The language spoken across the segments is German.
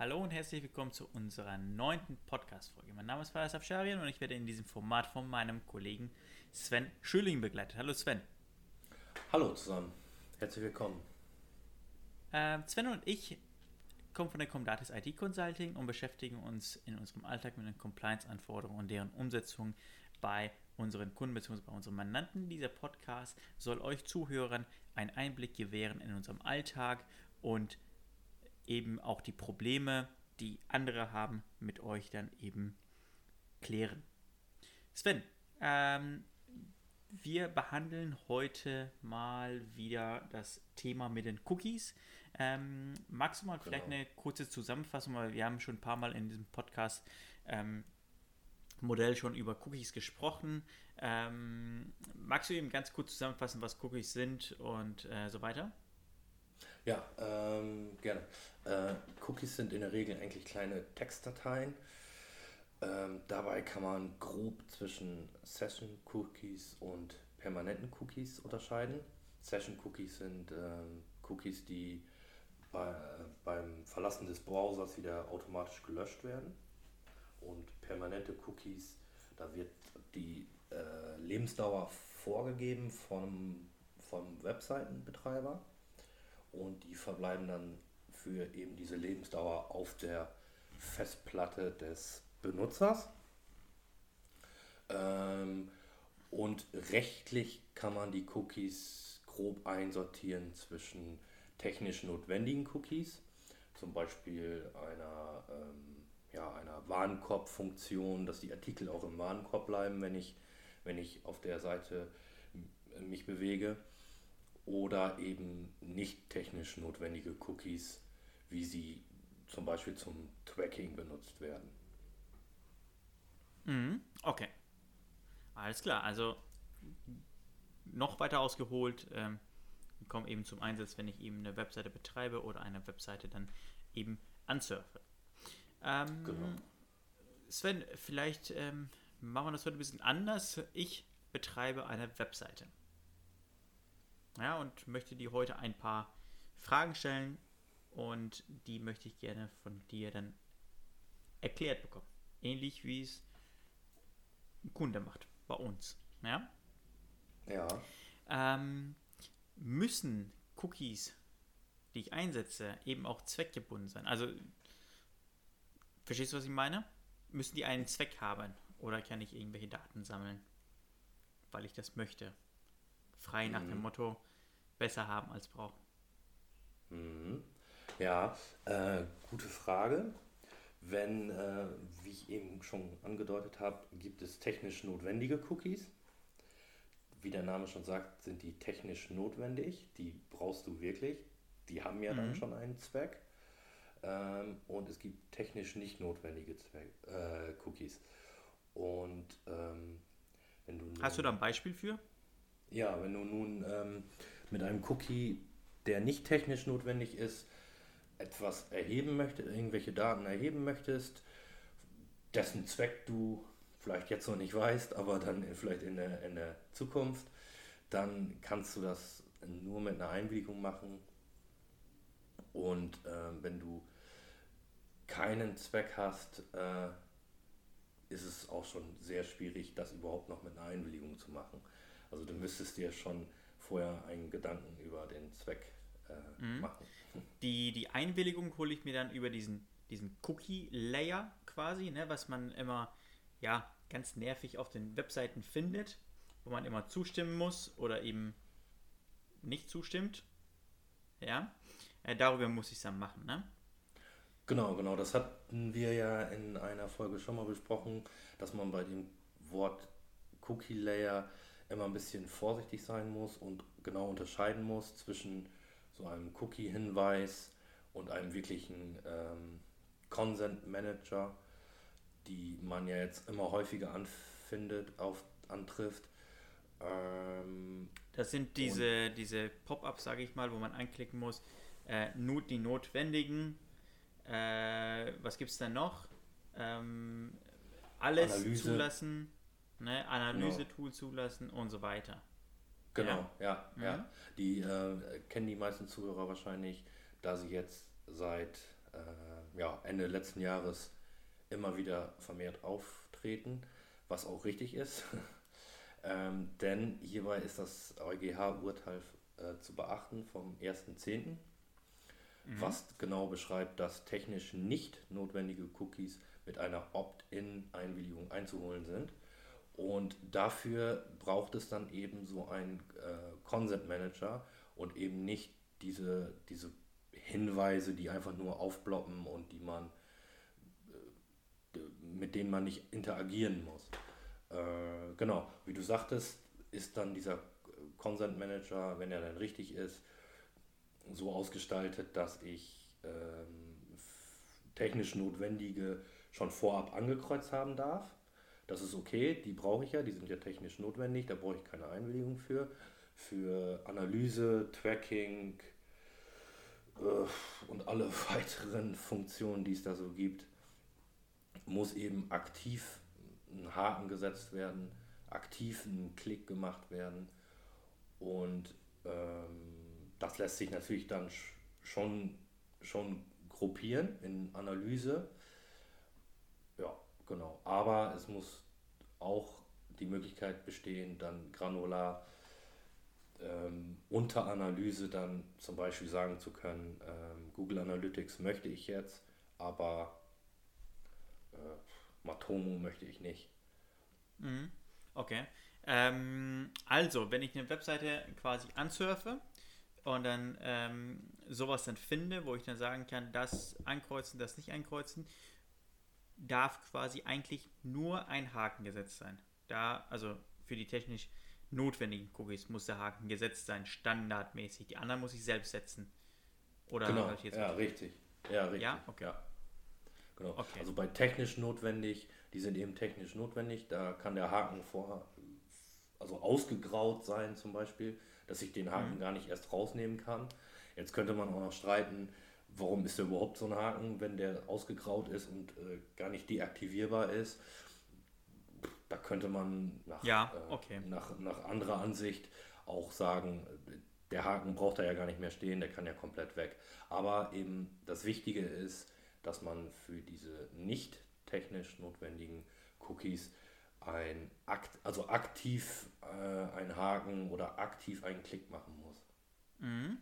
Hallo und herzlich willkommen zu unserer neunten Podcast-Folge. Mein Name ist Faras Afsharian und ich werde in diesem Format von meinem Kollegen Sven Schüling begleitet. Hallo Sven. Hallo zusammen, herzlich willkommen. Äh, Sven und ich kommen von der Comdatis IT Consulting und beschäftigen uns in unserem Alltag mit den Compliance-Anforderungen und deren Umsetzung bei unseren Kunden bzw. bei unseren Mandanten. Dieser Podcast soll euch Zuhörern einen Einblick gewähren in unserem Alltag und eben auch die Probleme, die andere haben, mit euch dann eben klären. Sven, ähm, wir behandeln heute mal wieder das Thema mit den Cookies. Ähm, magst du mal genau. vielleicht eine kurze Zusammenfassung, weil wir haben schon ein paar Mal in diesem Podcast ähm, Modell schon über Cookies gesprochen. Ähm, magst du eben ganz kurz zusammenfassen, was Cookies sind und äh, so weiter? Ja, ähm, gerne. Äh, Cookies sind in der Regel eigentlich kleine Textdateien. Ähm, dabei kann man grob zwischen Session Cookies und permanenten Cookies unterscheiden. Session Cookies sind ähm, Cookies, die bei, äh, beim Verlassen des Browsers wieder automatisch gelöscht werden. Und permanente Cookies, da wird die äh, Lebensdauer vorgegeben vom, vom Webseitenbetreiber und die verbleiben dann für eben diese Lebensdauer auf der Festplatte des Benutzers. Ähm, und rechtlich kann man die Cookies grob einsortieren zwischen technisch notwendigen Cookies, zum Beispiel einer, ähm, ja, einer Warenkorb-Funktion, dass die Artikel auch im Warenkorb bleiben, wenn ich, wenn ich auf der Seite mich bewege oder eben nicht technisch notwendige Cookies, wie sie zum Beispiel zum Tracking benutzt werden. Mhm, okay. Alles klar, also noch weiter ausgeholt, ähm, kommen eben zum Einsatz, wenn ich eben eine Webseite betreibe oder eine Webseite dann eben ansurfe. Ähm, genau. Sven, vielleicht ähm, machen wir das heute ein bisschen anders. Ich betreibe eine Webseite. Ja, und möchte dir heute ein paar Fragen stellen und die möchte ich gerne von dir dann erklärt bekommen. Ähnlich wie es ein Kunde macht bei uns. Ja. Ja. Ähm, müssen Cookies, die ich einsetze, eben auch zweckgebunden sein? Also, verstehst du, was ich meine? Müssen die einen Zweck haben oder kann ich irgendwelche Daten sammeln, weil ich das möchte? Frei nach dem mhm. Motto, besser haben als brauchen. Mhm. Ja, äh, gute Frage. Wenn, äh, wie ich eben schon angedeutet habe, gibt es technisch notwendige Cookies. Wie der Name schon sagt, sind die technisch notwendig. Die brauchst du wirklich. Die haben ja mhm. dann schon einen Zweck. Ähm, und es gibt technisch nicht notwendige Zweck, äh, Cookies. Und ähm, wenn du Hast du da ein Beispiel für? Ja, wenn du nun ähm, mit einem Cookie, der nicht technisch notwendig ist, etwas erheben möchtest, irgendwelche Daten erheben möchtest, dessen Zweck du vielleicht jetzt noch nicht weißt, aber dann vielleicht in der, in der Zukunft, dann kannst du das nur mit einer Einwilligung machen. Und äh, wenn du keinen Zweck hast, äh, ist es auch schon sehr schwierig, das überhaupt noch mit einer Einwilligung zu machen. Also du müsstest dir schon vorher einen Gedanken über den Zweck äh, mhm. machen. Die, die Einwilligung hole ich mir dann über diesen, diesen Cookie-Layer quasi, ne, was man immer ja, ganz nervig auf den Webseiten findet, wo man immer zustimmen muss oder eben nicht zustimmt. Ja, äh, darüber muss ich es dann machen, ne? Genau, genau. Das hatten wir ja in einer Folge schon mal besprochen, dass man bei dem Wort Cookie Layer immer ein bisschen vorsichtig sein muss und genau unterscheiden muss zwischen so einem Cookie-Hinweis und einem wirklichen ähm, Consent Manager, die man ja jetzt immer häufiger anfindet, auf, antrifft. Ähm, das sind diese, diese Pop-ups, sage ich mal, wo man anklicken muss, äh, nur die notwendigen. Äh, was gibt es denn noch? Ähm, alles Analyse. zulassen ne, Analysetool zulassen und so weiter. Genau, ja, ja. Mhm. ja. Die äh, kennen die meisten Zuhörer wahrscheinlich, da sie jetzt seit äh, ja, Ende letzten Jahres immer wieder vermehrt auftreten, was auch richtig ist. ähm, denn hierbei ist das EuGH-Urteil äh, zu beachten vom 1.10., mhm. was genau beschreibt, dass technisch nicht notwendige Cookies mit einer Opt-in-Einwilligung einzuholen sind. Und dafür braucht es dann eben so einen äh, Consent Manager und eben nicht diese, diese Hinweise, die einfach nur aufploppen und die man äh, mit denen man nicht interagieren muss. Äh, genau, wie du sagtest, ist dann dieser Consent Manager, wenn er dann richtig ist, so ausgestaltet, dass ich ähm, technisch notwendige schon vorab angekreuzt haben darf. Das ist okay, die brauche ich ja, die sind ja technisch notwendig, da brauche ich keine Einwilligung für. Für Analyse, Tracking äh, und alle weiteren Funktionen, die es da so gibt, muss eben aktiv ein Haken gesetzt werden, aktiv ein Klick gemacht werden. Und ähm, das lässt sich natürlich dann schon, schon gruppieren in Analyse Genau, aber es muss auch die Möglichkeit bestehen, dann granular ähm, unter Analyse dann zum Beispiel sagen zu können, ähm, Google Analytics möchte ich jetzt, aber äh, Matomo möchte ich nicht. Mhm. Okay. Ähm, also, wenn ich eine Webseite quasi ansurfe und dann ähm, sowas dann finde, wo ich dann sagen kann, das ankreuzen, das nicht ankreuzen, darf quasi eigentlich nur ein Haken gesetzt sein. Da, also für die technisch notwendigen Cookies muss der Haken gesetzt sein, standardmäßig. Die anderen muss ich selbst setzen. Oder genau, ich jetzt ja, richtig. Ja, richtig. Ja, okay. Ja. Genau. Okay. Also bei technisch notwendig, die sind eben technisch notwendig, da kann der Haken vorher, also ausgegraut sein zum Beispiel, dass ich den Haken mhm. gar nicht erst rausnehmen kann. Jetzt könnte man auch noch streiten, warum ist da überhaupt so ein Haken, wenn der ausgegraut ist und äh, gar nicht deaktivierbar ist. Da könnte man nach, ja, äh, okay. äh, nach, nach anderer Ansicht auch sagen, der Haken braucht da ja gar nicht mehr stehen, der kann ja komplett weg. Aber eben das Wichtige ist, dass man für diese nicht technisch notwendigen Cookies ein Akt, also aktiv äh, einen Haken oder aktiv einen Klick machen muss. Mhm.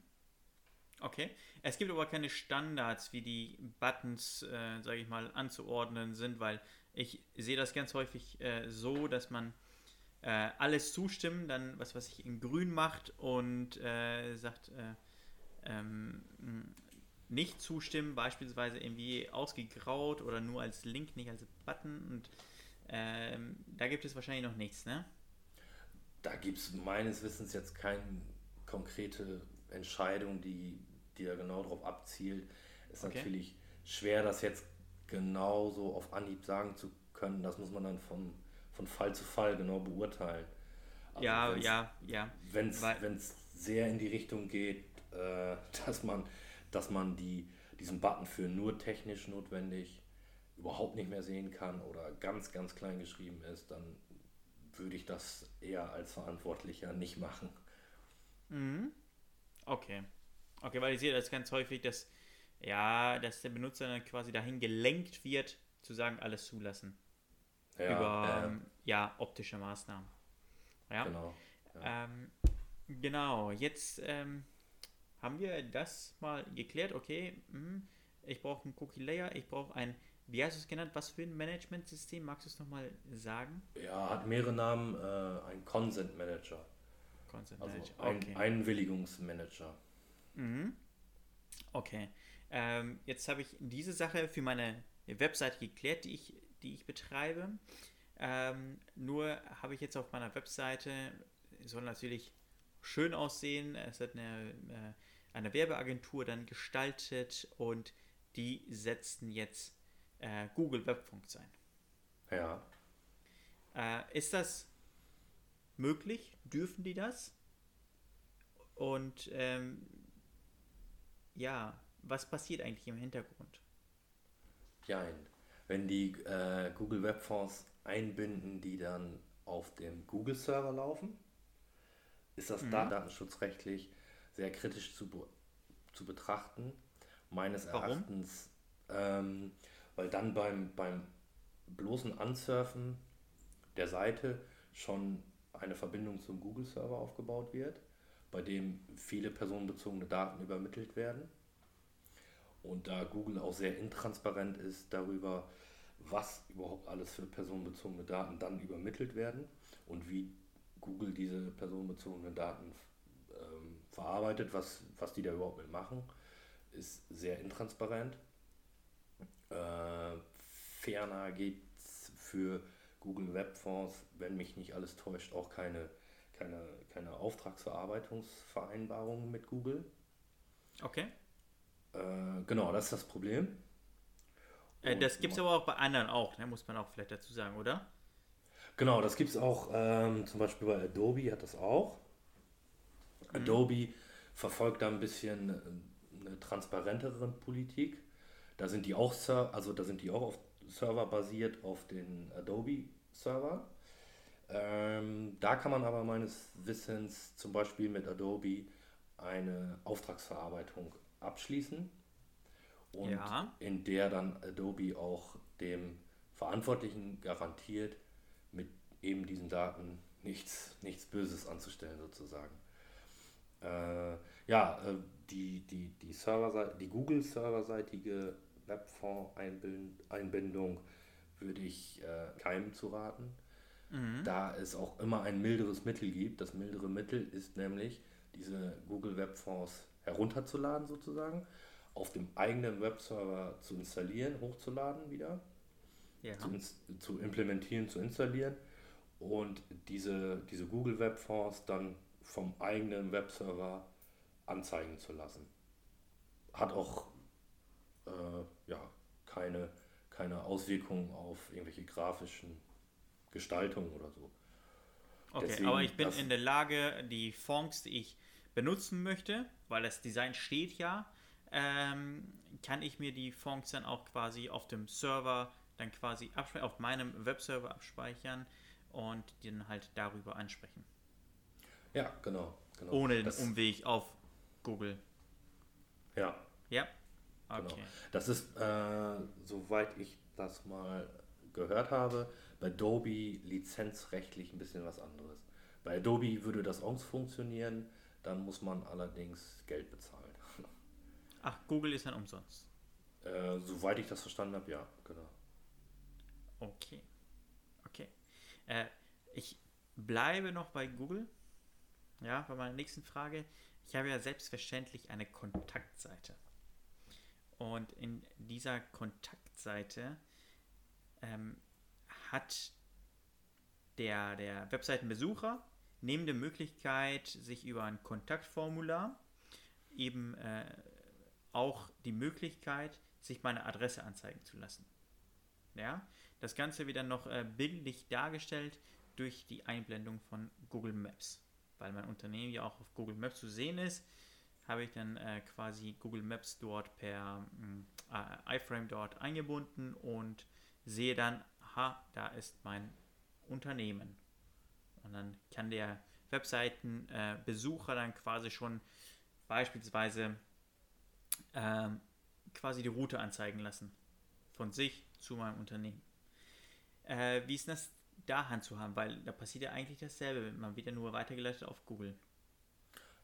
Okay. Es gibt aber keine Standards, wie die Buttons, äh, sage ich mal, anzuordnen sind, weil ich sehe das ganz häufig äh, so, dass man äh, alles zustimmen, dann was was ich in grün macht und äh, sagt äh, ähm, nicht zustimmen, beispielsweise irgendwie ausgegraut oder nur als Link, nicht als Button und ähm, da gibt es wahrscheinlich noch nichts, ne? Da gibt es meines Wissens jetzt keine konkrete Entscheidung, die, die da genau darauf abzielt, ist okay. natürlich schwer, das jetzt genau so auf Anhieb sagen zu können. Das muss man dann von, von Fall zu Fall genau beurteilen. Also ja, ja, ja. Wenn es sehr in die Richtung geht, äh, dass man, dass man die, diesen Button für nur technisch notwendig überhaupt nicht mehr sehen kann oder ganz, ganz klein geschrieben ist, dann würde ich das eher als Verantwortlicher nicht machen. Mhm. Okay. Okay, weil ich sehe das ganz häufig, dass, ja, dass der Benutzer dann quasi dahin gelenkt wird, zu sagen, alles zulassen. Ja, über ähm, ja, optische Maßnahmen. Ja. Genau. Ja. Ähm, genau, jetzt ähm, haben wir das mal geklärt. Okay, mh, hm, ich brauche einen Cookie Layer, ich brauche ein, wie hast du es genannt, was für ein Management-System? Magst du es nochmal sagen? Ja, hat mehrere Namen, äh, ein Consent Manager. Consent also Manager. Ein okay. Einwilligungsmanager. Mhm. Okay. Ähm, jetzt habe ich diese Sache für meine Webseite geklärt, die ich, die ich betreibe. Ähm, nur habe ich jetzt auf meiner Webseite, soll natürlich schön aussehen, es hat eine, äh, eine Werbeagentur dann gestaltet und die setzen jetzt äh, Google Webfunks ein. Ja. Äh, ist das möglich? Dürfen die das? Und ähm, ja, was passiert eigentlich im Hintergrund? Ja, wenn die äh, Google Web Fonds einbinden, die dann auf dem Google-Server laufen, ist das mhm. datenschutzrechtlich sehr kritisch zu, zu betrachten. Meines Warum? Erachtens ähm, weil dann beim, beim bloßen Ansurfen der Seite schon eine Verbindung zum Google-Server aufgebaut wird, bei dem viele personenbezogene Daten übermittelt werden. Und da Google auch sehr intransparent ist darüber, was überhaupt alles für personenbezogene Daten dann übermittelt werden und wie Google diese personenbezogenen Daten ähm, verarbeitet, was, was die da überhaupt mit machen, ist sehr intransparent. Äh, ferner gibt es für Google Web Fonds, wenn mich nicht alles täuscht, auch keine, keine, keine Auftragsverarbeitungsvereinbarungen mit Google. Okay. Äh, genau, das ist das Problem. Äh, das gibt es aber auch bei anderen auch, ne? muss man auch vielleicht dazu sagen, oder? Genau, das gibt es auch, ähm, zum Beispiel bei Adobe hat das auch. Mhm. Adobe verfolgt da ein bisschen eine transparentere Politik. Da sind die auch, also da sind die auch auf Server basiert auf den Adobe Server. Ähm, da kann man aber meines Wissens zum Beispiel mit Adobe eine Auftragsverarbeitung abschließen und ja. in der dann Adobe auch dem Verantwortlichen garantiert, mit eben diesen Daten nichts, nichts Böses anzustellen sozusagen. Äh, ja, äh, die, die, die, Server, die Google-serverseitige Webfonds-Einbindung würde ich äh, keinem zu raten, mhm. da es auch immer ein milderes Mittel gibt. Das mildere Mittel ist nämlich, diese Google Webfonds herunterzuladen sozusagen, auf dem eigenen Webserver zu installieren, hochzuladen wieder, ja. zu, zu, implementieren, zu installieren und diese, diese Google Webfonds dann vom eigenen Webserver anzeigen zu lassen. Hat auch äh, ja, keine, keine Auswirkungen auf irgendwelche grafischen Gestaltungen oder so. Okay, Deswegen, aber ich bin in der Lage, die Fonts, die ich benutzen möchte, weil das Design steht ja, ähm, kann ich mir die Fonts dann auch quasi auf dem Server dann quasi auf meinem Webserver abspeichern und den halt darüber ansprechen. Ja, genau. genau. Ohne den Umweg auf Google. Ja. Ja. Genau. Okay. Genau. Das ist, äh, soweit ich das mal gehört habe, bei Adobe lizenzrechtlich ein bisschen was anderes. Bei Adobe würde das auch funktionieren, dann muss man allerdings Geld bezahlen. Ach, Google ist dann umsonst. Äh, soweit ich das verstanden habe, ja, genau. Okay. Okay. Äh, ich bleibe noch bei Google. Ja, bei meiner nächsten Frage. Ich habe ja selbstverständlich eine Kontaktseite. Und in dieser Kontaktseite ähm, hat der, der Webseitenbesucher neben der Möglichkeit, sich über ein Kontaktformular eben äh, auch die Möglichkeit, sich meine Adresse anzeigen zu lassen. Ja, das Ganze wird dann noch äh, bildlich dargestellt durch die Einblendung von Google Maps. Weil mein Unternehmen ja auch auf Google Maps zu sehen ist, habe ich dann äh, quasi Google Maps dort per äh, iFrame dort eingebunden und sehe dann, aha, da ist mein Unternehmen. Und dann kann der Webseitenbesucher äh, dann quasi schon beispielsweise ähm, quasi die Route anzeigen lassen. Von sich zu meinem Unternehmen. Äh, wie ist das da handzuhaben? Weil da passiert ja eigentlich dasselbe. Man wird ja nur weitergeleitet auf Google.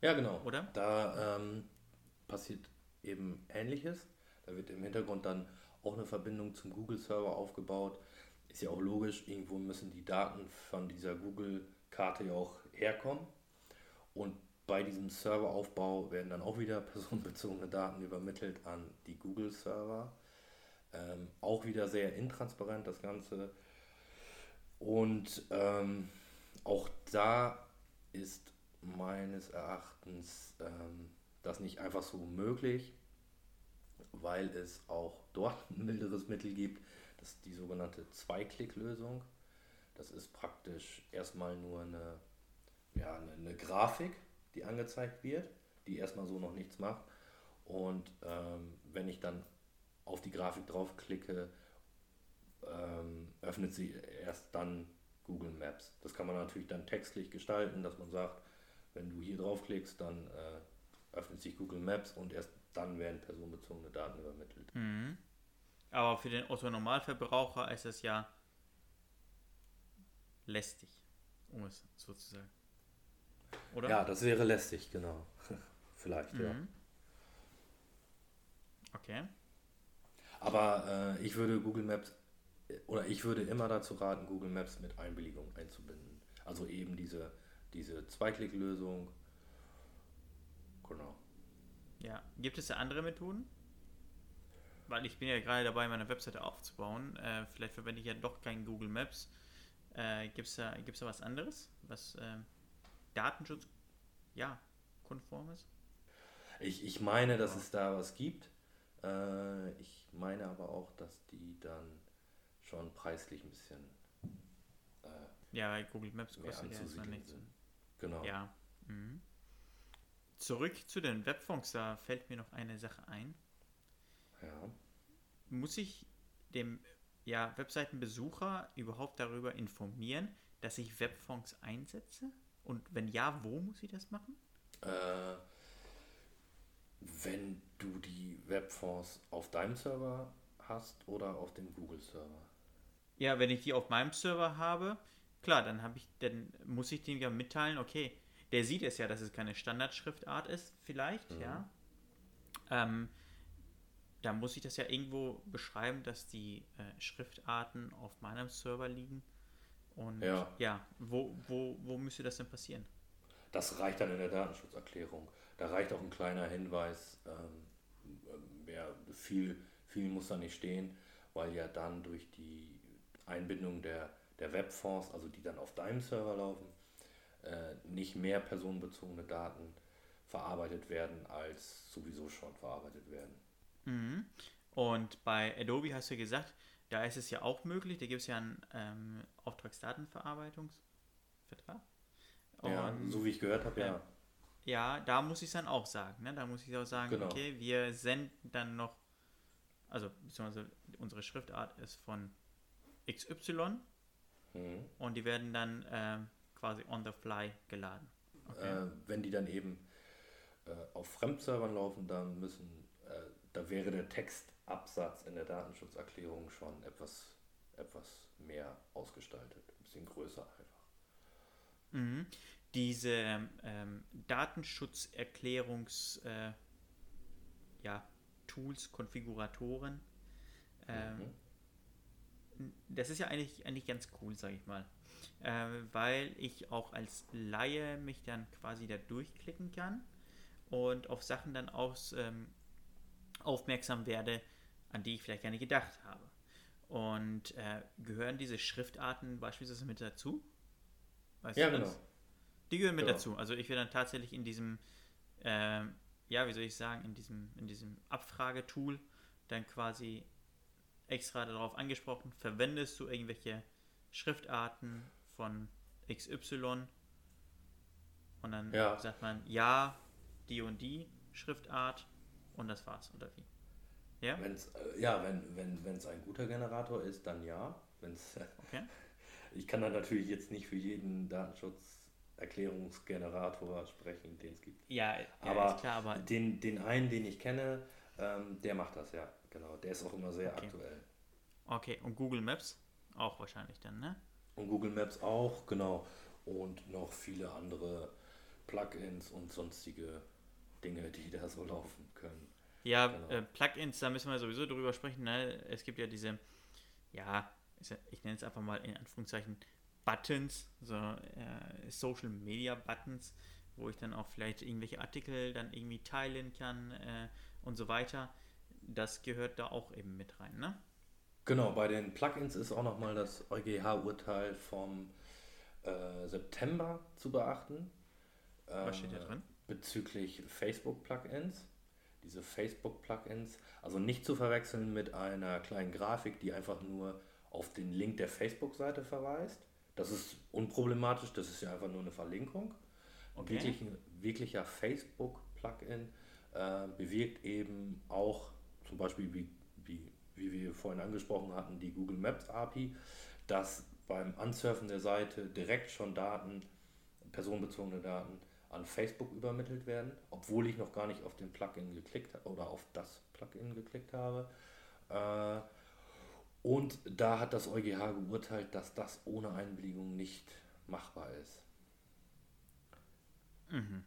Ja, genau. Oder? Da ähm, passiert eben Ähnliches. Da wird im Hintergrund dann auch eine Verbindung zum Google-Server aufgebaut. Ist ja auch logisch, irgendwo müssen die Daten von dieser Google-Karte ja auch herkommen. Und bei diesem Serveraufbau werden dann auch wieder personenbezogene Daten übermittelt an die Google-Server. Ähm, auch wieder sehr intransparent das Ganze. Und ähm, auch da ist meines Erachtens ähm, das nicht einfach so möglich, weil es auch dort ein milderes Mittel gibt. Das ist die sogenannte Zwei-Klick-Lösung. Das ist praktisch erstmal nur eine, ja, eine, eine, Grafik, die angezeigt wird, die erstmal so noch nichts macht. Und ähm, wenn ich dann auf die Grafik draufklicke, ähm, öffnet sie erst dann Google Maps. Das kann man natürlich dann textlich gestalten, dass man sagt, wenn du hier draufklickst, dann äh, öffnet sich Google Maps und erst dann werden personenbezogene Daten übermittelt. Mhm. Aber für den Otto-Normalverbraucher ist es ja lästig, um es so zu sagen. Oder? Ja, das wäre lästig, genau. Vielleicht, mhm. ja. Okay. Aber äh, ich würde Google Maps oder ich würde immer dazu raten, Google Maps mit Einwilligung einzubinden. Also eben diese, diese Zweiklicklösung. Genau. Ja, gibt es da andere Methoden? Weil ich bin ja gerade dabei, meine Webseite aufzubauen. Äh, vielleicht verwende ich ja doch kein Google Maps. Äh, Gibt es da, gibt's da was anderes, was äh, Datenschutz ja, konform ist? Ich, ich meine, dass es da was gibt. Äh, ich meine aber auch, dass die dann schon preislich ein bisschen. Äh, ja, Google Maps kostet ja erstmal nichts. Genau. Ja. Mhm. Zurück zu den Webfonds, da fällt mir noch eine Sache ein. Ja. Muss ich dem ja, Webseitenbesucher überhaupt darüber informieren, dass ich Webfonds einsetze? Und wenn ja, wo muss ich das machen? Äh, wenn du die Webfonds auf deinem Server hast oder auf dem Google-Server. Ja, wenn ich die auf meinem Server habe, klar, dann habe ich, dann muss ich dem ja mitteilen, okay, der sieht es ja, dass es keine Standardschriftart ist, vielleicht, mhm. ja. Ähm, da muss ich das ja irgendwo beschreiben, dass die äh, Schriftarten auf meinem Server liegen. Und ja, ja wo, wo, wo müsste das denn passieren? Das reicht dann in der Datenschutzerklärung. Da reicht auch ein kleiner Hinweis, ähm, mehr, viel, viel muss da nicht stehen, weil ja dann durch die Einbindung der, der Webfonds, also die dann auf deinem Server laufen, äh, nicht mehr personenbezogene Daten verarbeitet werden, als sowieso schon verarbeitet werden. Mhm. Und bei Adobe hast du gesagt, da ist es ja auch möglich, da gibt es ja einen ähm, Auftragsdatenverarbeitungsvertrag. ja, so wie ich gehört habe, ja. Ja, da muss ich es dann auch sagen. Ne? Da muss ich auch sagen, genau. okay, wir senden dann noch, also beziehungsweise unsere Schriftart ist von XY mhm. und die werden dann äh, quasi on the fly geladen. Okay. Äh, wenn die dann eben äh, auf Fremdservern laufen, dann müssen, äh, da wäre der Textabsatz in der Datenschutzerklärung schon etwas, etwas mehr ausgestaltet, ein bisschen größer einfach. Mhm diese ähm, Datenschutzerklärungs äh, ja, Tools, Konfiguratoren, ähm, mhm. Das ist ja eigentlich, eigentlich ganz cool, sage ich mal. Äh, weil ich auch als Laie mich dann quasi da durchklicken kann und auf Sachen dann auch ähm, aufmerksam werde, an die ich vielleicht gar nicht gedacht habe. Und äh, gehören diese Schriftarten beispielsweise mit dazu? Weißt ja, genau. Die gehören mit genau. dazu. Also ich werde dann tatsächlich in diesem, äh, ja, wie soll ich sagen, in diesem, in diesem Abfragetool dann quasi extra darauf angesprochen, verwendest du irgendwelche Schriftarten von XY und dann ja. sagt man ja, die und die Schriftart und das war's, oder wie? Ja, wenn's, äh, ja wenn es wenn, ein guter Generator ist, dann ja. Wenn's, okay. Ich kann dann natürlich jetzt nicht für jeden Datenschutz Erklärungsgenerator sprechen, den es gibt. Ja, aber, klar, aber den, den einen, den ich kenne, ähm, der macht das, ja, genau. Der ist auch immer sehr okay. aktuell. Okay, und Google Maps auch wahrscheinlich dann, ne? Und Google Maps auch, genau. Und noch viele andere Plugins und sonstige Dinge, die da so laufen können. Ja, genau. äh, Plugins, da müssen wir sowieso drüber sprechen. Ne? Es gibt ja diese, ja, ich nenne es einfach mal in Anführungszeichen Buttons, so äh, Social Media Buttons, wo ich dann auch vielleicht irgendwelche Artikel dann irgendwie teilen kann äh, und so weiter. Das gehört da auch eben mit rein, ne? Genau, bei den Plugins ist auch nochmal das EuGH-Urteil vom äh, September zu beachten. Was steht da äh, drin? Bezüglich Facebook-Plugins. Diese Facebook-Plugins, also nicht zu verwechseln mit einer kleinen Grafik, die einfach nur auf den Link der Facebook-Seite verweist, das ist unproblematisch, das ist ja einfach nur eine Verlinkung. Okay. Wirklich, wirklicher Facebook-Plugin äh, bewirkt eben auch zum Beispiel, wie, wie, wie wir vorhin angesprochen hatten, die Google Maps API, dass beim Ansurfen der Seite direkt schon Daten, personenbezogene Daten an Facebook übermittelt werden, obwohl ich noch gar nicht auf den Plugin geklickt habe oder auf das Plugin geklickt habe. Äh, Und da hat das EuGH geurteilt, dass das ohne Einwilligung nicht machbar ist. Mhm.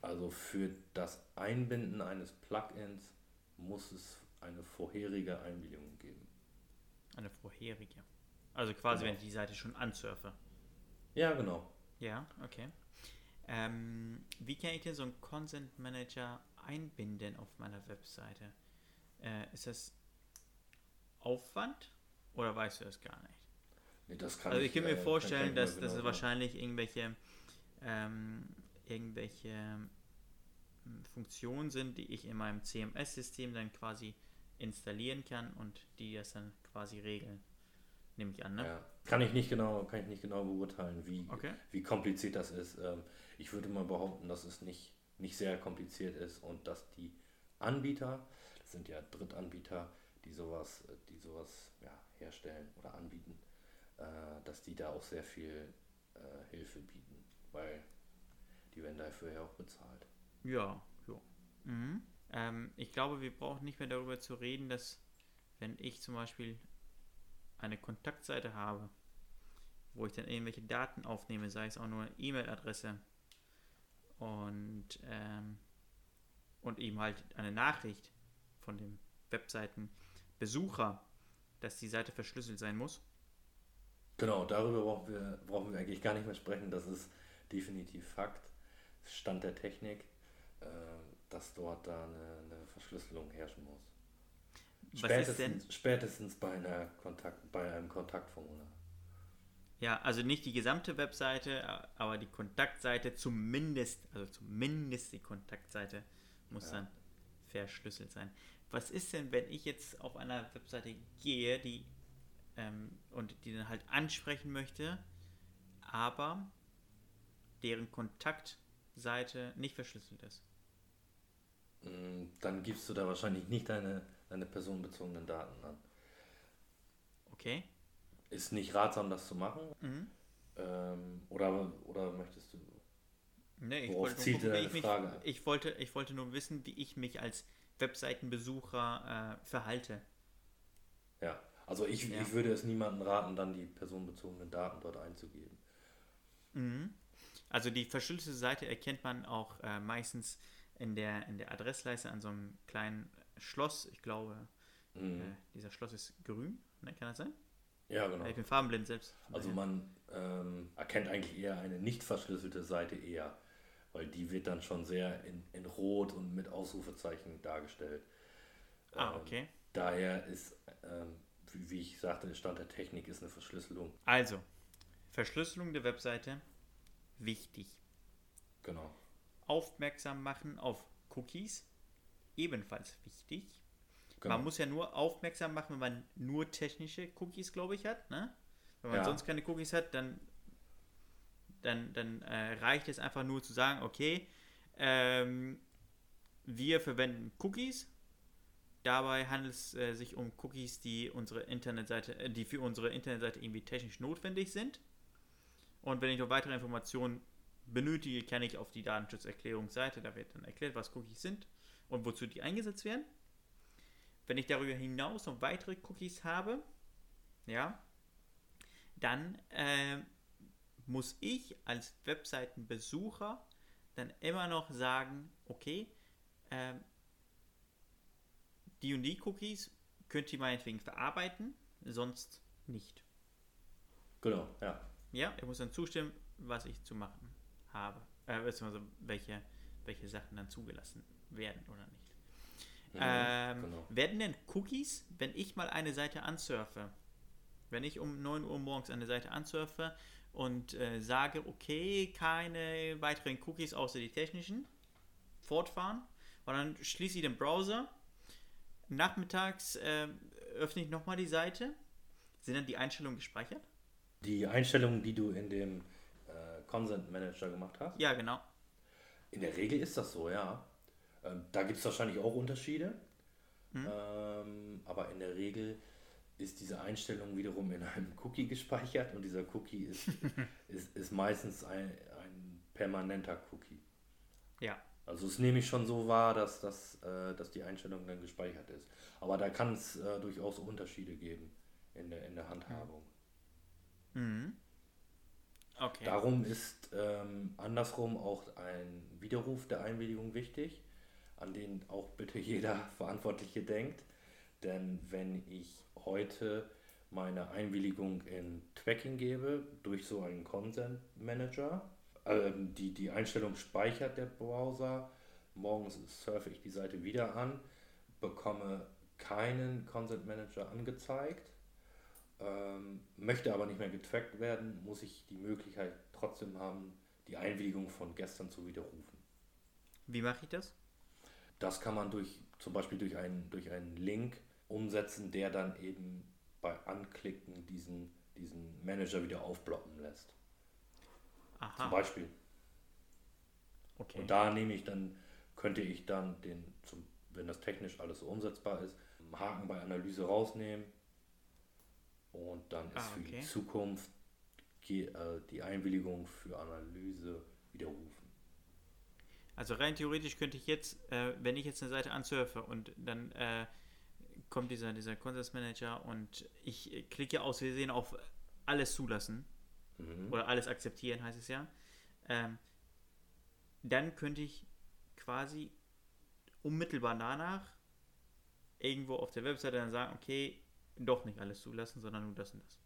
Also für das Einbinden eines Plugins muss es eine vorherige Einwilligung geben. Eine vorherige. Also quasi, Genau. wenn ich die Seite schon ansurfe. Ja, genau. Ja, okay. Ähm, wie kann ich denn so einen Consent Manager einbinden auf meiner Webseite? Äh, ist das Aufwand oder weißt du das gar nicht? Nee, das kann also ich kann äh, mir kann vorstellen, ich mir dass, genau dass es sagen. wahrscheinlich irgendwelche ähm, irgendwelche Funktionen sind, die ich in meinem CMS-System dann quasi installieren kann und die das dann quasi regeln. Nehme ich an, ne? Ja, kann ich nicht genau, kann ich nicht genau beurteilen, wie, Okay. wie kompliziert das ist. Ähm, ich würde mal behaupten, dass es nicht, nicht sehr kompliziert ist und dass die Anbieter, das sind ja Drittanbieter, die sowas, die sowas ja, herstellen oder anbieten, äh, dass die da auch sehr viel äh, Hilfe bieten, weil die werden dafür ja auch bezahlt. Ja, ja. Mhm. Ähm, ich glaube, wir brauchen nicht mehr darüber zu reden, dass wenn ich zum Beispiel eine Kontaktseite habe, wo ich dann irgendwelche Daten aufnehme, sei es auch nur eine E-Mail-Adresse und, ähm, und eben halt eine Nachricht von dem Webseitenbesucher, dass die Seite verschlüsselt sein muss. Genau, darüber brauchen wir, brauchen wir eigentlich gar nicht mehr sprechen. Das ist definitiv Fakt. Stand der Technik, dass dort da eine, eine Verschlüsselung herrschen muss. Spätestens, spätestens bei, einer Kontakt, bei einem Kontaktformular. Ja, also nicht die gesamte Webseite, aber die Kontaktseite zumindest, also zumindest die Kontaktseite muss Ja. dann verschlüsselt sein. Was ist denn, wenn ich jetzt auf einer Webseite gehe, die ähm, und die dann halt ansprechen möchte, aber deren Kontaktseite nicht verschlüsselt ist? Mm, Dann gibst du da wahrscheinlich nicht deine, deine personenbezogenen Daten an. Okay? Ist nicht ratsam, das zu machen? Mhm. Ähm, oder, oder möchtest du. Nee, ich wollte, nur gucken, ich, mich, ich, wollte, ich wollte nur wissen, wie ich mich als Webseitenbesucher äh, verhalte. Ja, also ich, Ja. ich würde es niemandem raten, dann die personenbezogenen Daten dort einzugeben. Mhm. Also die verschlüsselte Seite erkennt man auch äh, meistens in der, in der Adressleiste an so einem kleinen Schloss. Ich glaube, Mhm. äh, dieser Schloss ist grün. Ne, kann das sein? Ja, genau. Ich bin farbenblind selbst. Also man ähm, erkennt eigentlich eher eine nicht verschlüsselte Seite eher, weil die wird dann schon sehr in, in Rot und mit Ausrufezeichen dargestellt. Ah, Ähm, okay. Daher ist, ähm, wie, wie ich sagte, Stand der Technik ist eine Verschlüsselung. Also, Verschlüsselung der Webseite, wichtig. Genau. Aufmerksam machen auf Cookies, ebenfalls wichtig. genau. Man muss ja nur aufmerksam machen, wenn man nur technische Cookies, glaube ich, hat. Ne? Wenn man Ja. sonst keine Cookies hat, dann, dann, dann äh, reicht es einfach nur zu sagen, okay, ähm, wir verwenden Cookies. Dabei handelt es äh, sich um Cookies, die unsere Internetseite, äh, die für unsere Internetseite irgendwie technisch notwendig sind. Und wenn ich noch weitere Informationen benötige, kann ich auf die Datenschutzerklärungsseite, da wird dann erklärt, was Cookies sind und wozu die eingesetzt werden. Wenn ich darüber hinaus noch weitere Cookies habe, ja, dann äh, muss ich als Webseitenbesucher dann immer noch sagen, okay, ähm, die und die Cookies könnt ihr meinetwegen verarbeiten, sonst nicht. Genau, ja. Ja, ich muss dann zustimmen, was ich zu machen habe. Äh, beziehungsweise welche, welche Sachen dann zugelassen werden oder nicht. Ähm, genau. Werden denn Cookies, wenn ich mal eine Seite ansurfe, wenn ich um 9 Uhr morgens eine Seite ansurfe und äh, sage, okay, keine weiteren Cookies außer die technischen, fortfahren, und dann schließe ich den Browser, nachmittags äh, öffne ich nochmal die Seite, sind dann die Einstellungen gespeichert? Die Einstellungen, die du in dem äh, Consent Manager gemacht hast, Ja, genau. in der Regel ist das so, ja. Ähm, da gibt es wahrscheinlich auch Unterschiede. Mhm. Ähm, aber in der Regel ist diese Einstellung wiederum in einem Cookie gespeichert und dieser Cookie ist, ist, ist meistens ein, ein permanenter Cookie. Ja. Also es nehme ich schon so wahr, dass, das, äh, dass die Einstellung dann gespeichert ist. Aber da kann es äh, durchaus Unterschiede geben. in der, in der Handhabung. Mhm. Okay. Darum ist ähm, andersrum auch ein Widerruf der Einwilligung wichtig, an den auch bitte jeder Verantwortliche denkt. Denn wenn ich heute meine Einwilligung in Tracking gebe durch so einen Consent Manager, ähm, die, die Einstellung speichert der Browser, morgens surfe ich die Seite wieder an, bekomme keinen Consent Manager angezeigt, ähm, möchte aber nicht mehr getrackt werden, muss ich die Möglichkeit trotzdem haben, die Einwilligung von gestern zu widerrufen. Wie mache ich das? Das kann man durch zum Beispiel durch einen, durch einen Link umsetzen, der dann eben bei Anklicken diesen, diesen Manager wieder aufblocken lässt. Aha. Zum Beispiel. Okay. Und da nehme ich dann, könnte ich dann den, zum, wenn das technisch alles so umsetzbar ist, Haken bei Analyse rausnehmen und dann ist ah, okay. für die Zukunft äh, die Einwilligung für Analyse widerrufen. Also rein theoretisch könnte ich jetzt, äh, wenn ich jetzt eine Seite ansurfe und dann äh, kommt dieser, dieser Consens Manager und ich klicke aus Versehen auf alles zulassen mhm. oder alles akzeptieren, heißt es ja, ähm, dann könnte ich quasi unmittelbar danach irgendwo auf der Webseite dann sagen, okay, doch nicht alles zulassen, sondern nur das und das.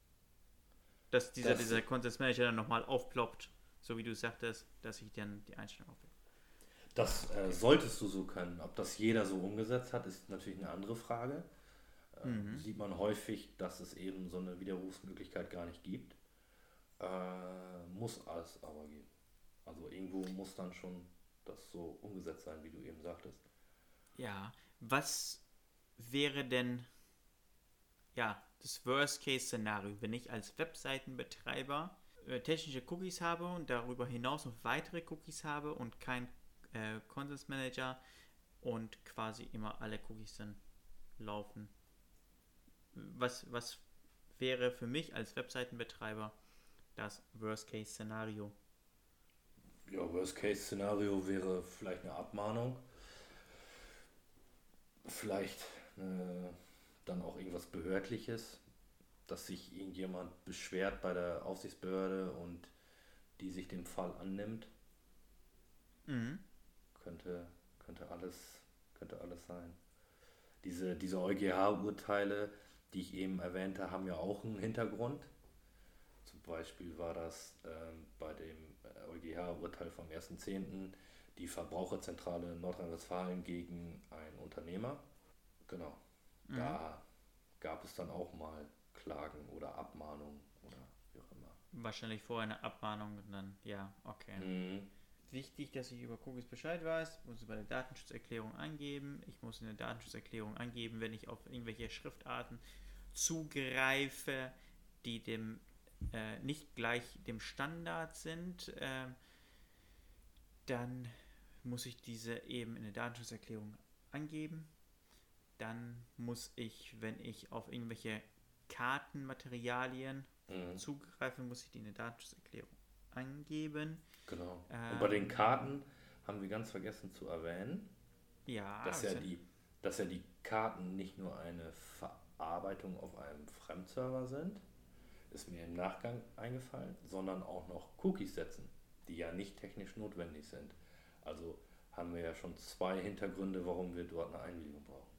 Dass dieser, das dieser Consens Manager dann nochmal aufploppt, so wie du sagtest, dass ich dann die Einstellung aufwähle. Das äh, solltest du so können. Ob das jeder so umgesetzt hat, ist natürlich eine andere Frage. Äh, mhm. Sieht man häufig, dass es eben so eine Widerrufsmöglichkeit gar nicht gibt. Äh, muss alles aber gehen. Also irgendwo muss dann schon das so umgesetzt sein, wie du eben sagtest. Ja, was wäre denn ja das Worst-Case-Szenario, wenn ich als Webseitenbetreiber äh, technische Cookies habe und darüber hinaus noch weitere Cookies habe und kein äh, Consens Manager und quasi immer alle Cookies dann laufen. Was, was wäre für mich als Webseitenbetreiber das Worst-Case-Szenario? Ja, Worst-Case-Szenario wäre vielleicht eine Abmahnung. Vielleicht äh, dann auch irgendwas Behördliches, dass sich irgendjemand beschwert bei der Aufsichtsbehörde und die sich dem Fall annimmt. Mhm könnte, könnte, alles, könnte alles sein. Diese, diese EuGH-Urteile, die ich eben erwähnte, haben ja auch einen Hintergrund. Zum Beispiel war das ähm, bei dem EuGH-Urteil vom 1.10. die Verbraucherzentrale Nordrhein-Westfalen gegen einen Unternehmer. Genau. Mhm. Da gab es dann auch mal Klagen oder Abmahnungen oder wie auch immer. Wahrscheinlich vorher eine Abmahnung und dann, ja, okay. Mhm wichtig, dass ich über Cookies Bescheid weiß, muss es bei der Datenschutzerklärung angeben. Ich muss in der Datenschutzerklärung angeben, wenn ich auf irgendwelche Schriftarten zugreife, die dem äh, nicht gleich dem Standard sind, äh, dann muss ich diese eben in der Datenschutzerklärung angeben. Dann muss ich, wenn ich auf irgendwelche Kartenmaterialien mhm. zugreife, muss ich die in der Datenschutzerklärung angeben. Genau. Ähm, Und bei den Karten haben wir ganz vergessen zu erwähnen, ja, dass, ja die, dass ja die Karten nicht nur eine Verarbeitung auf einem Fremdserver sind, ist mir im Nachgang eingefallen, sondern auch noch Cookies setzen, die ja nicht technisch notwendig sind. Also haben wir ja schon zwei Hintergründe, warum wir dort eine Einwilligung brauchen.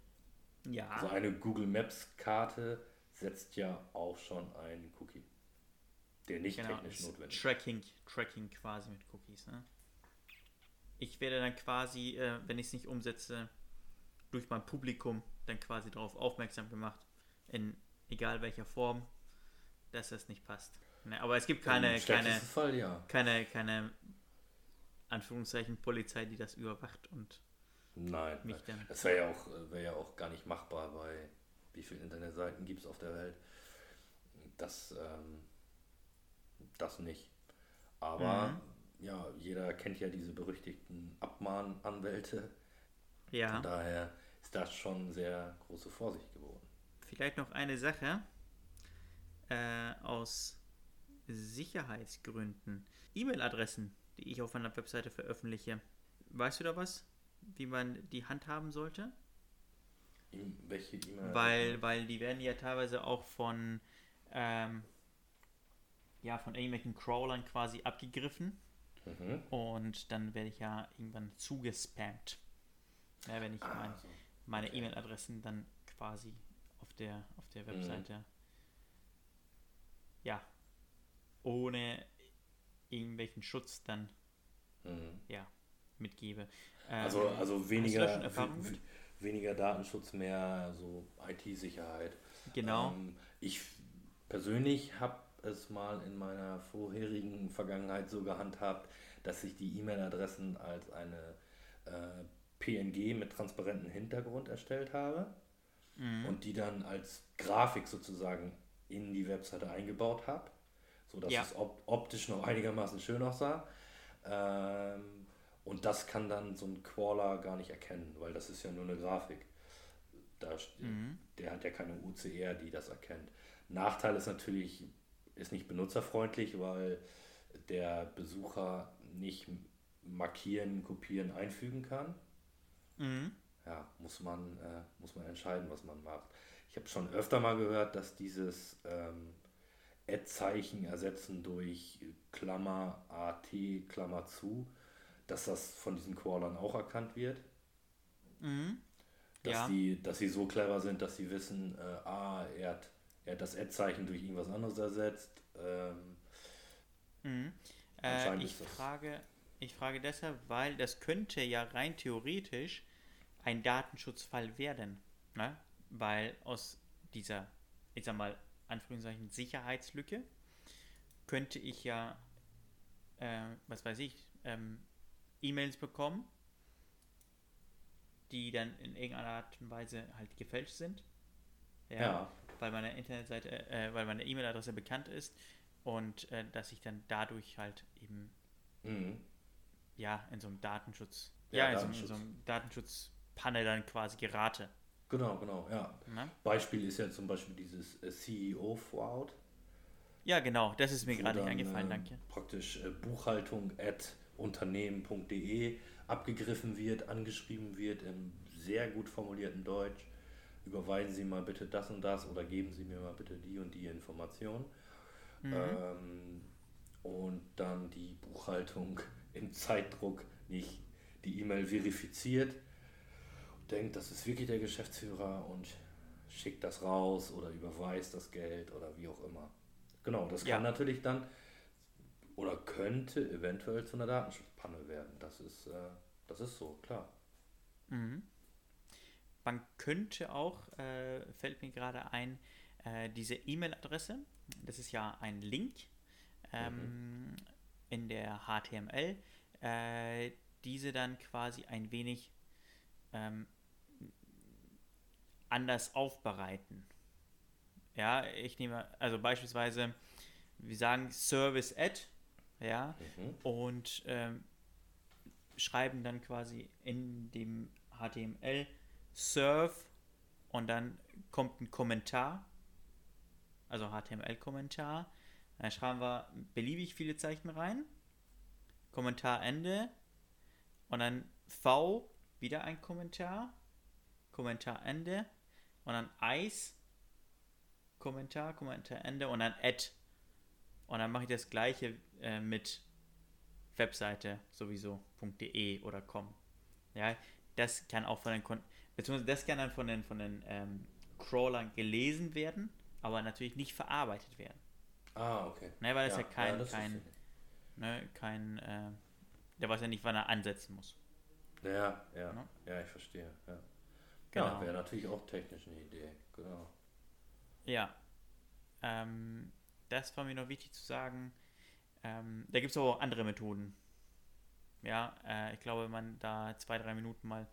Ja. Also eine Google Maps Karte setzt ja auch schon einen Cookie der nicht genau, technisch notwendig ist. Tracking, Tracking quasi mit Cookies. Ne? Ich werde dann quasi, äh, wenn ich es nicht umsetze, durch mein Publikum dann quasi darauf aufmerksam gemacht, in egal welcher Form, dass das nicht passt. Ne? Aber es gibt keine, keine, Fall, ja. keine, keine Anführungszeichen Polizei, die das überwacht und Nein, mich dann. Das wäre ja, auch, wär ja auch gar nicht machbar, weil wie viele Internetseiten gibt es auf der Welt? Das ähm, das nicht. Aber mhm. ja, jeder kennt ja diese berüchtigten Abmahnanwälte. Ja. Von daher ist das schon sehr große Vorsicht geworden. Vielleicht noch eine Sache äh, aus Sicherheitsgründen. E-Mail-Adressen, die ich auf meiner Webseite veröffentliche. Weißt du da was, wie man die handhaben sollte? Welche E-Mail? Weil, weil die werden ja teilweise auch von, ähm, ja, von irgendwelchen Crawlern quasi abgegriffen. Mhm. Und dann werde ich ja irgendwann zugespammt. Ja, wenn ich Ah, mein, so. meine okay. E-Mail-Adressen dann quasi auf der, auf der Mhm. Webseite, ja, ohne irgendwelchen Schutz dann, Mhm. ja, mitgebe. Also, Ähm, also weniger, weniger Datenschutz, mehr so IT-Sicherheit. Genau. Ähm, ich persönlich habe es mal in meiner vorherigen Vergangenheit so gehandhabt, dass ich die E-Mail-Adressen als eine äh, PNG mit transparentem Hintergrund erstellt habe Mhm. und die dann als Grafik sozusagen in die Webseite eingebaut habe, sodass Ja. es op optisch noch einigermaßen schön aussah. Ähm, und das kann dann so ein Crawler gar nicht erkennen, weil das ist ja nur eine Grafik. Da, Mhm. Der hat ja keine UCR, die das erkennt. Nachteil ist natürlich, ist nicht benutzerfreundlich, weil der Besucher nicht markieren, kopieren, einfügen kann. Mhm. Ja, muss man, äh, muss man entscheiden, was man macht. Ich habe schon öfter mal gehört, dass dieses ähm, Ad-Zeichen ersetzen durch Klammer AT, Klammer zu, dass das von diesen Crawlern auch erkannt wird. Mhm. Dass, Ja. die, dass sie so clever sind, dass sie wissen, äh, ah, er hat, er hat das Ad-Zeichen durch irgendwas anderes ersetzt. Ähm, Mhm. Äh, ich, frage, ich frage deshalb, weil das könnte ja rein theoretisch ein Datenschutzfall werden. Ne? Weil aus dieser, ich sag mal, Anführungszeichen Sicherheitslücke könnte ich ja, äh, was weiß ich, ähm, E-Mails bekommen, die dann in irgendeiner Art und Weise halt gefälscht sind. ja. weil meine Internetseite, äh, weil meine E-Mail-Adresse bekannt ist und äh, dass ich dann dadurch halt eben Mhm. ja in so einem Datenschutz, Ja, ja, in, so, einem- in Datenschutz. so einem Datenschutzpanne dann quasi gerate. Genau, genau, ja. Ne? Beispiel ist ja zum Beispiel dieses äh, CEO-Fraud. Ja, genau, das ist mir gerade nicht eingefallen, äh, danke. Praktisch äh, Buchhaltung at unternehmen.de abgegriffen wird, angeschrieben wird im sehr gut formulierten Deutsch. Überweisen Sie mal bitte das und das oder geben Sie mir mal bitte die und die Information. Mhm. Ähm, und dann die Buchhaltung im Zeitdruck nicht die E-Mail verifiziert, denkt, das ist wirklich der Geschäftsführer und schickt das raus oder überweist das Geld oder wie auch immer. Genau, das Ja. kann natürlich dann oder könnte eventuell zu einer Datenschutzpanne werden. Das ist, äh, das ist so, klar. Mhm. Man könnte auch, äh, fällt mir gerade ein, äh, diese E-Mail-Adresse, das ist ja ein Link ähm, in der HTML, äh, diese dann quasi ein wenig ähm, anders aufbereiten. Ja, ich nehme, also beispielsweise, wir sagen Service Ad, ja, Mhm. und ähm, schreiben dann quasi in dem HTML Serve und dann kommt ein Kommentar, also HTML-Kommentar. Dann schreiben wir beliebig viele Zeichen rein, Kommentar Ende. Und dann V, wieder ein Kommentar, Kommentar Ende. Und dann Eis, Kommentar, Kommentar Ende. Und dann Add. Und dann mache ich das gleiche äh, mit Webseite sowieso.de oder com. Ja, das kann auch von den Kon beziehungsweise das kann dann von den von den ähm, Crawlern gelesen werden, aber natürlich nicht verarbeitet werden. Ah, okay. Ne, weil das ja, kein, das kein, ne, kein, äh, der weiß ja nicht, wann er ansetzen muss. Ja, ja, Ne? ja, ich verstehe. Ja, Genau. ja wäre natürlich auch technisch eine Idee. Genau. Ja. Ähm, das war mir noch wichtig zu sagen. Ähm, da gibt es auch andere Methoden. Ja, äh, ich glaube, wenn man da zwei, drei Minuten mal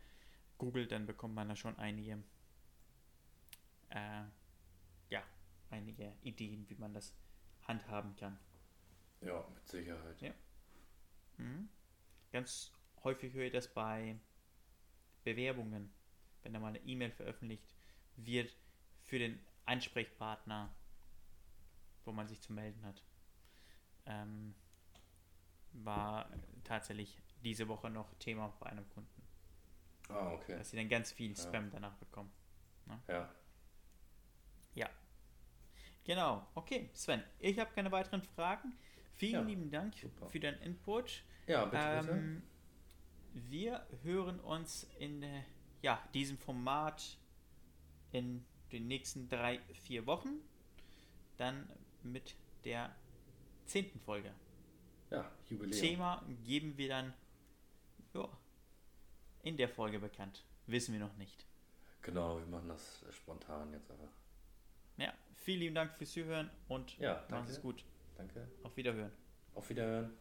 googelt, dann bekommt man da schon einige, äh, ja, einige Ideen, wie man das handhaben kann. Ja, mit Sicherheit. Ja. Mhm. Ganz häufig höre ich das bei Bewerbungen, wenn da mal eine E-Mail veröffentlicht wird für den Ansprechpartner, wo man sich zu melden hat. Ähm, war tatsächlich diese Woche noch Thema bei einem Kunden, Ah, okay. dass sie dann ganz viel Ja. Spam danach bekommen. Ne? Ja. Ja. Genau. Okay, Sven, ich habe keine weiteren Fragen. Vielen Ja, lieben Dank super. für deinen Input. Ja, bitte, bitte. Ähm, wir hören uns in äh, ja, diesem Format in den nächsten drei, vier Wochen. Dann mit der zehnten Folge. Ja, Jubiläum. Thema geben wir dann ja, in der Folge bekannt. Wissen wir noch nicht. Genau, wir machen das spontan jetzt einfach. Ja, vielen lieben Dank fürs Zuhören und Ja, macht es gut. Danke. Auf Wiederhören. Auf Wiederhören.